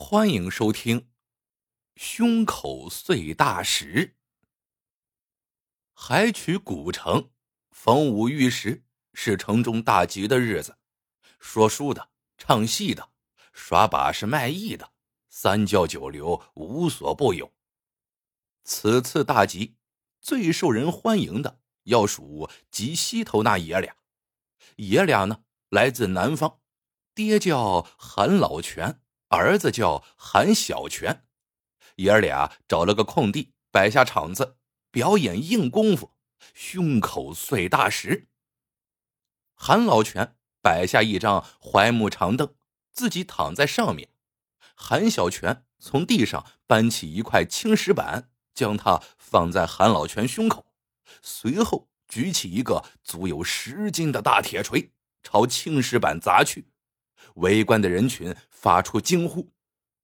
欢迎收听《胸口碎大石》。海曲古城，逢五遇十，是城中大吉的日子。说书的、唱戏的、耍把式卖艺的，三教九流无所不有。此次大吉，最受人欢迎的要数吉西头那爷俩。爷俩呢，来自南方，爹叫韩老全。儿子叫韩小泉，爷儿俩找了个空地，摆下场子，表演硬功夫，胸口碎大石。韩老泉摆下一张槐木长凳，自己躺在上面。韩小泉从地上搬起一块青石板，将它放在韩老泉胸口，随后举起一个足有十斤的大铁锤，朝青石板砸去。围观的人群发出惊呼，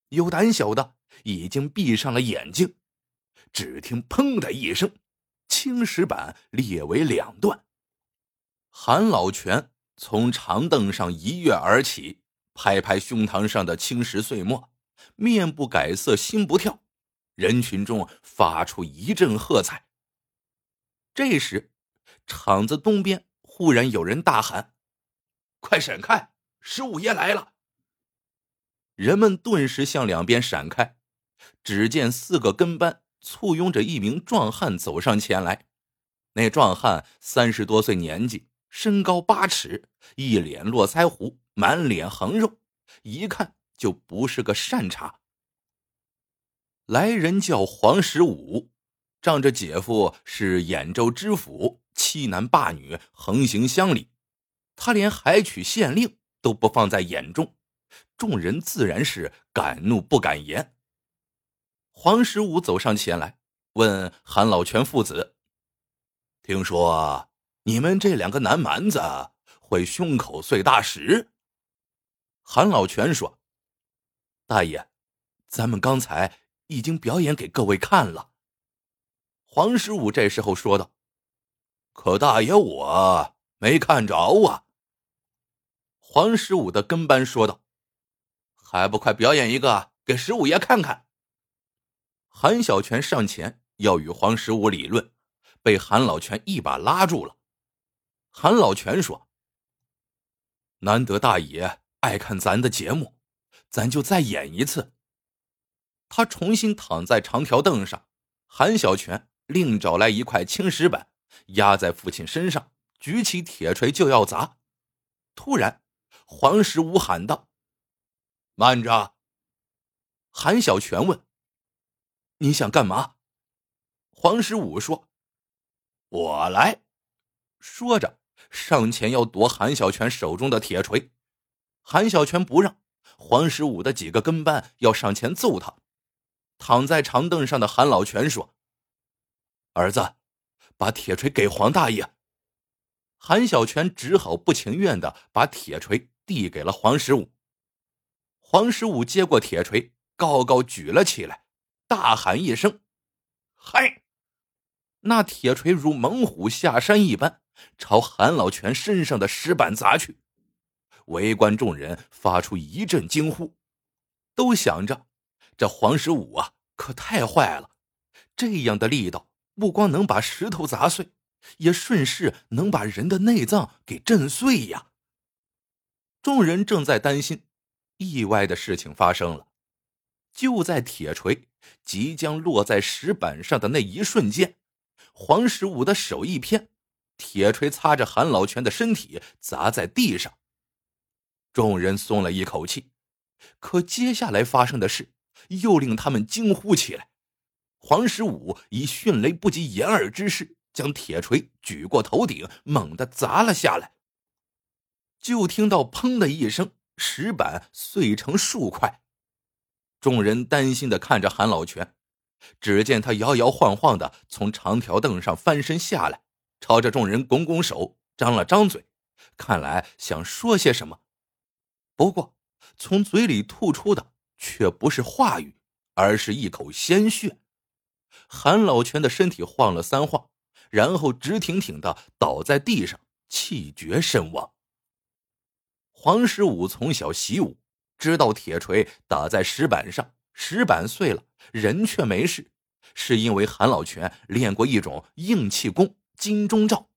有胆小的已经闭上了眼睛。只听“砰”的一声，青石板裂为两段。韩老全从长凳上一跃而起，拍拍胸膛上的青石碎末，面不改色，心不跳。人群中发出一阵喝彩。这时，场子东边忽然有人大喊：“快闪开！”十五爷来了，人们顿时向两边闪开。只见四个跟班簇拥着一名壮汉走上前来。那壮汉三十多岁年纪，身高八尺，一脸络腮胡，满脸横肉，一看就不是个善茬。来人叫黄十五，仗着姐夫是兖州知府，欺男霸女，横行乡里，他连海曲县令。都不放在眼中，众人自然是敢怒不敢言。黄十五走上前来，问韩老全父子：“听说你们这两个南蛮子会胸口碎大石？”韩老全说：“大爷，咱们刚才已经表演给各位看了。”黄十五这时候说道：“可大爷，我没看着啊。”黄十五的跟班说道：“还不快表演一个给十五爷看看！”韩小泉上前要与黄十五理论，被韩老泉一把拉住了。韩老泉说：“难得大爷爱看咱的节目，咱就再演一次。”他重新躺在长条凳上，韩小泉另找来一块青石板，压在父亲身上，举起铁锤就要砸。突然。黄十五喊道：“慢着！”韩小泉问：“你想干嘛？”黄十五说：“我来。”说着上前要夺韩小泉手中的铁锤。韩小泉不让，黄十五的几个跟班要上前揍他。躺在长凳上的韩老泉说：“儿子，把铁锤给黄大爷。”韩小泉只好不情愿的把铁锤。递给了黄十五。黄十五接过铁锤，高高举了起来，大喊一声：“嗨！”那铁锤如猛虎下山一般，朝韩老全身上的石板砸去。围观众人发出一阵惊呼，都想着：这黄十五啊，可太坏了！这样的力道，不光能把石头砸碎，也顺势能把人的内脏给震碎呀！众人正在担心，意外的事情发生了。就在铁锤即将落在石板上的那一瞬间，黄十五的手一偏，铁锤擦着韩老全的身体砸在地上。众人松了一口气，可接下来发生的事又令他们惊呼起来。黄十五以迅雷不及掩耳之势，将铁锤举过头顶，猛地砸了下来。就听到“砰”的一声，石板碎成数块。众人担心的看着韩老全，只见他摇摇晃晃的从长条凳上翻身下来，朝着众人拱拱手，张了张嘴，看来想说些什么。不过，从嘴里吐出的却不是话语，而是一口鲜血。韩老全的身体晃了三晃，然后直挺挺的倒在地上，气绝身亡。黄十五从小习武，知道铁锤打在石板上，石板碎了，人却没事，是因为韩老泉练过一种硬气功——金钟罩。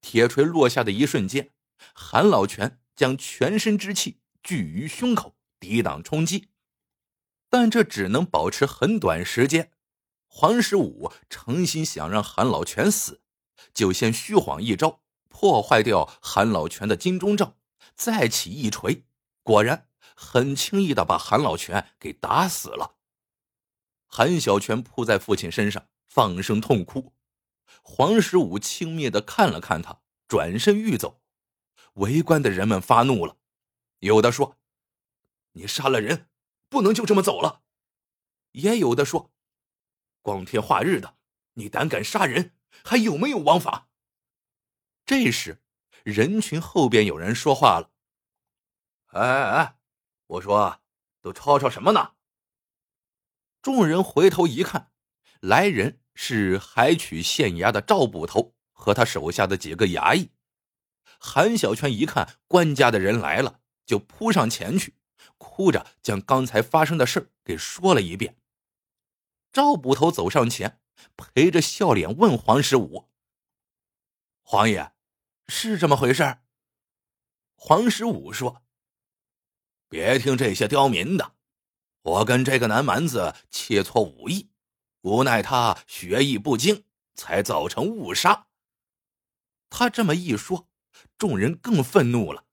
铁锤落下的一瞬间，韩老泉将全身之气聚于胸口，抵挡冲击。但这只能保持很短时间。黄十五诚心想让韩老泉死，就先虚晃一招，破坏掉韩老泉的金钟罩，再起一锤，果然很轻易的把韩老泉给打死了。韩小泉扑在父亲身上，放声痛哭。黄十五轻蔑的看了看他，转身欲走。围观的人们发怒了，有的说：“你杀了人。”不能就这么走了，也有的说，光天化日的，你胆敢杀人，还有没有王法？这时，人群后边有人说话了：“哎哎哎，我说，都吵吵什么呢？”众人回头一看，来人是海曲县衙的赵捕头和他手下的几个衙役。韩小泉一看官家的人来了，就扑上前去。哭着将刚才发生的事给说了一遍。赵捕头走上前，陪着笑脸问黄十五：“黄爷，是这么回事？”黄十五说：“别听这些刁民的，我跟这个南蛮子切磋武艺，无奈他学艺不精，才造成误杀。”他这么一说，众人更愤怒了。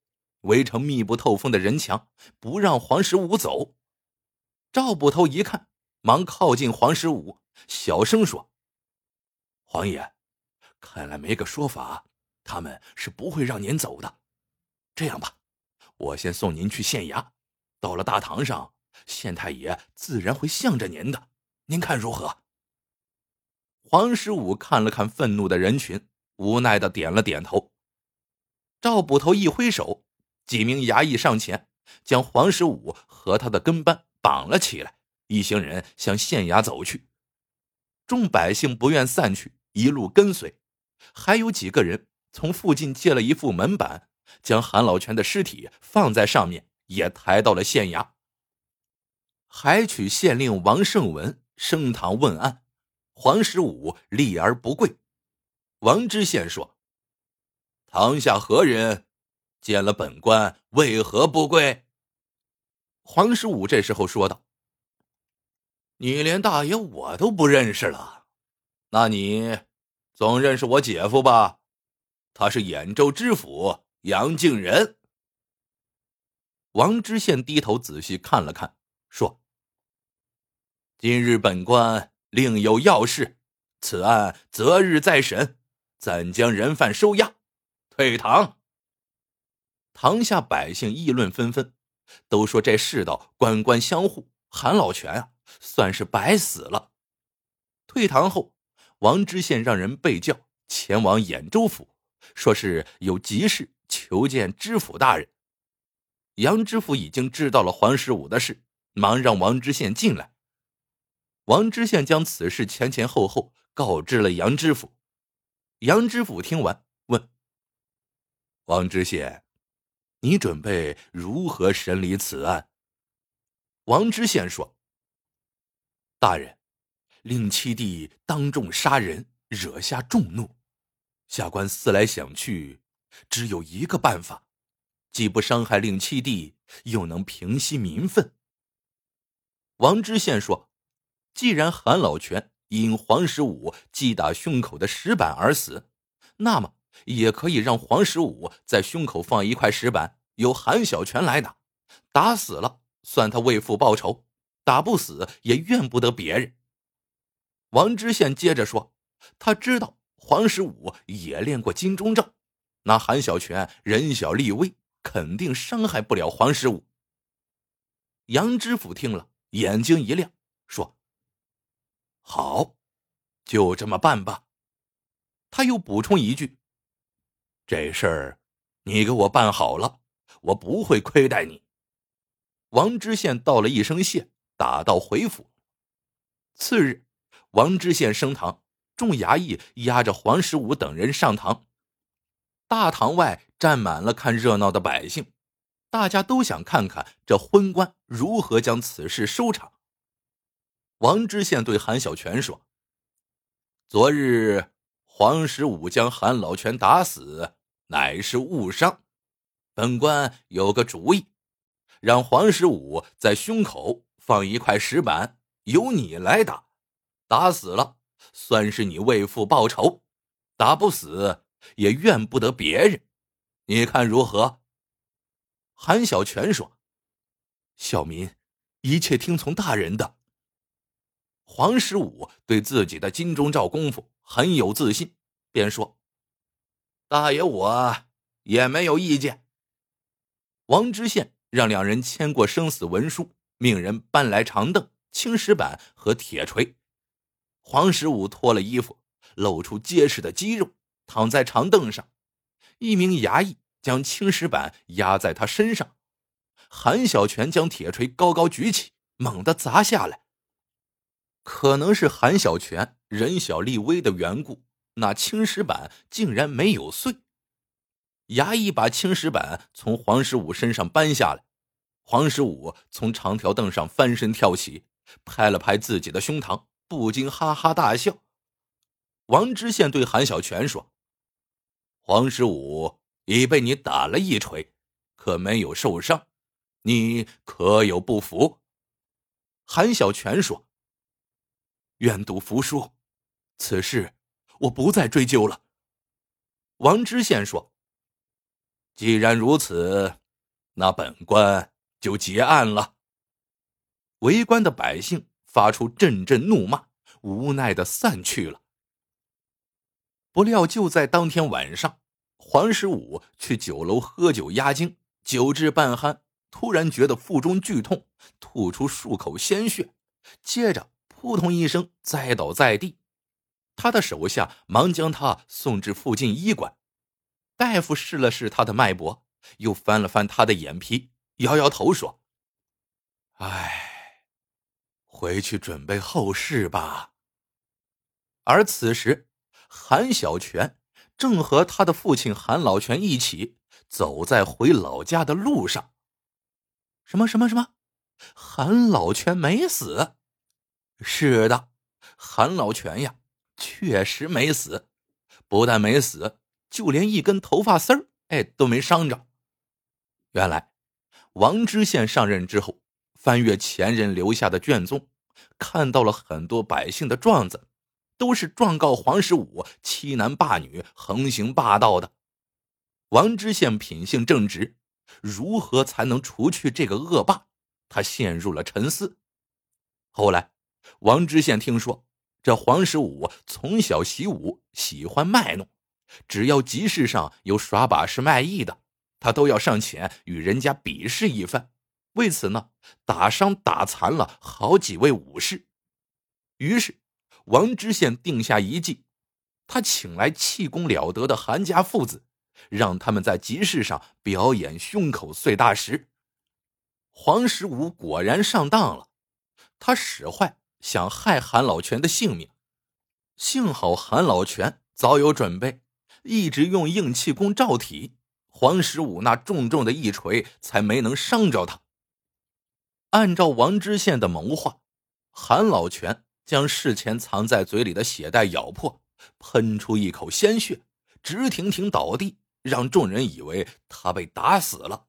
围成密不透风的人墙，不让黄十五走。赵捕头一看，忙靠近黄十五，小声说：“黄爷，看来没个说法，他们是不会让您走的。这样吧，我先送您去县衙，到了大堂上，县太爷自然会向着您的。您看如何？”黄十五看了看愤怒的人群，无奈的点了点头。赵捕头一挥手。几名衙役上前，将黄十五和他的跟班绑了起来。一行人向县衙走去，众百姓不愿散去，一路跟随。还有几个人从附近借了一副门板，将韩老泉的尸体放在上面，也抬到了县衙。海曲县令王胜文升堂问案，黄十五立而不跪。王知县说：“堂下何人？”见了本官，为何不跪？黄十五这时候说道：“你连大爷我都不认识了，那你总认识我姐夫吧？他是兖州知府杨敬仁。”王知县低头仔细看了看，说：“今日本官另有要事，此案择日再审，暂将人犯收押，退堂。”堂下百姓议论纷纷，都说这世道官官相护，韩老泉啊算是白死了。退堂后，王知县让人备轿前往兖州府，说是有急事求见知府大人。杨知府已经知道了黄十五的事，忙让王知县进来。王知县将此事前前后后告知了杨知府。杨知府听完，问王知县。你准备如何审理此案？王知县说：“大人，令七弟当众杀人，惹下众怒。下官思来想去，只有一个办法，既不伤害令七弟，又能平息民愤。”王知县说：“既然韩老泉因黄十五击打胸口的石板而死，那么……”也可以让黄十五在胸口放一块石板，由韩小泉来打，打死了算他为父报仇，打不死也怨不得别人。王知县接着说：“他知道黄十五也练过金钟罩，那韩小泉人小力微，肯定伤害不了黄十五。”杨知府听了，眼睛一亮，说：“好，就这么办吧。”他又补充一句。这事儿，你给我办好了，我不会亏待你。王知县道了一声谢，打道回府。次日，王知县升堂，众衙役押着黄十五等人上堂。大堂外站满了看热闹的百姓。大家都想看看这昏官如何将此事收场。王知县对韩小泉说：“昨日黄十五将韩老泉打死，乃是误伤。本官有个主意，让黄十五在胸口放一块石板，由你来打。打死了，算是你为父报仇；打不死，也怨不得别人。你看如何？”韩小泉说：“小民一切听从大人的。”黄十五对自己的金钟罩功夫很有自信，便说：“大爷，我也没有意见。”王知县让两人签过生死文书，命人搬来长凳、青石板和铁锤。黄十五脱了衣服，露出结实的肌肉，躺在长凳上。一名衙役。将青石板压在他身上，韩小泉将铁锤高高举起，猛地砸下来。可能是韩小泉人小力微的缘故，那青石板竟然没有碎。衙役把青石板从黄十五身上搬下来，黄十五从长条凳上翻身跳起，拍了拍自己的胸膛，不禁哈哈大笑。王知县对韩小泉说：“黄十五。”已被你打了一锤，可没有受伤，你可有不服？韩小泉说：“愿赌服输，此事我不再追究了。”王知县说：“既然如此，那本官就结案了。”围观的百姓发出阵阵怒骂，无奈的散去了。不料就在当天晚上。黄十五去酒楼喝酒压惊，酒至半酣，突然觉得腹中剧痛，吐出数口鲜血，接着扑通一声栽倒在地。他的手下忙将他送至附近医馆。大夫试了试他的脉搏，又翻了翻他的眼皮，摇摇头说：“唉，回去准备后事吧。”而此时，韩小泉。正和他的父亲韩老泉一起走在回老家的路上。什么什么什么？韩老泉没死？是的，韩老泉呀，确实没死。不但没死，就连一根头发丝儿，哎，都没伤着。原来，王知县上任之后，翻阅前人留下的卷宗，看到了很多百姓的状子。都是状告黄十五欺男霸女、横行霸道的。王知县品性正直，如何才能除去这个恶霸？他陷入了沉思。后来，王知县听说这黄十五从小习武，喜欢卖弄，只要集市上有耍把式卖艺的，他都要上前与人家比试一番。为此呢，打伤打残了好几位武士。于是。王知县定下一计，他请来气功了得的韩家父子，让他们在集市上表演胸口碎大石。黄十五果然上当了，他使坏，想害韩老泉的性命。幸好韩老泉早有准备，一直用硬气功罩体，黄十五那重重的一锤才没能伤着他。按照王知县的谋划，韩老泉。将事前藏在嘴里的血袋咬破，喷出一口鲜血，直挺挺倒地，让众人以为他被打死了。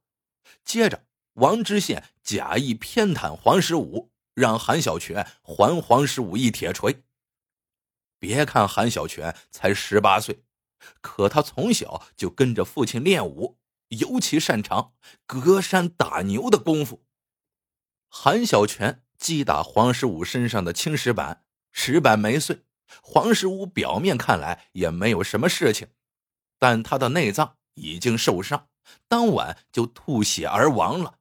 接着，王知县假意偏袒黄十五，让韩小泉还黄十五一铁锤。别看韩小泉才十八岁，可他从小就跟着父亲练武，尤其擅长隔山打牛的功夫。韩小泉。击打黄十五身上的青石板，石板没碎。黄十五表面看来也没有什么事情，但他的内脏已经受伤，当晚就吐血而亡了。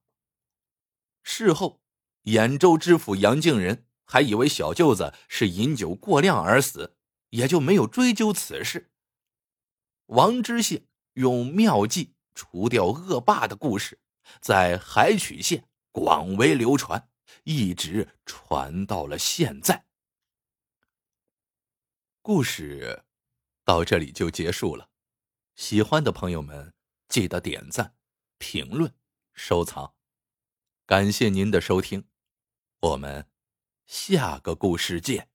事后，兖州知府杨敬仁还以为小舅子是饮酒过量而死，也就没有追究此事。王知县用妙计除掉恶霸的故事，在海曲县广为流传。一直传到了现在。故事到这里就结束了。喜欢的朋友们，记得点赞、评论、收藏。感谢您的收听，我们下个故事见。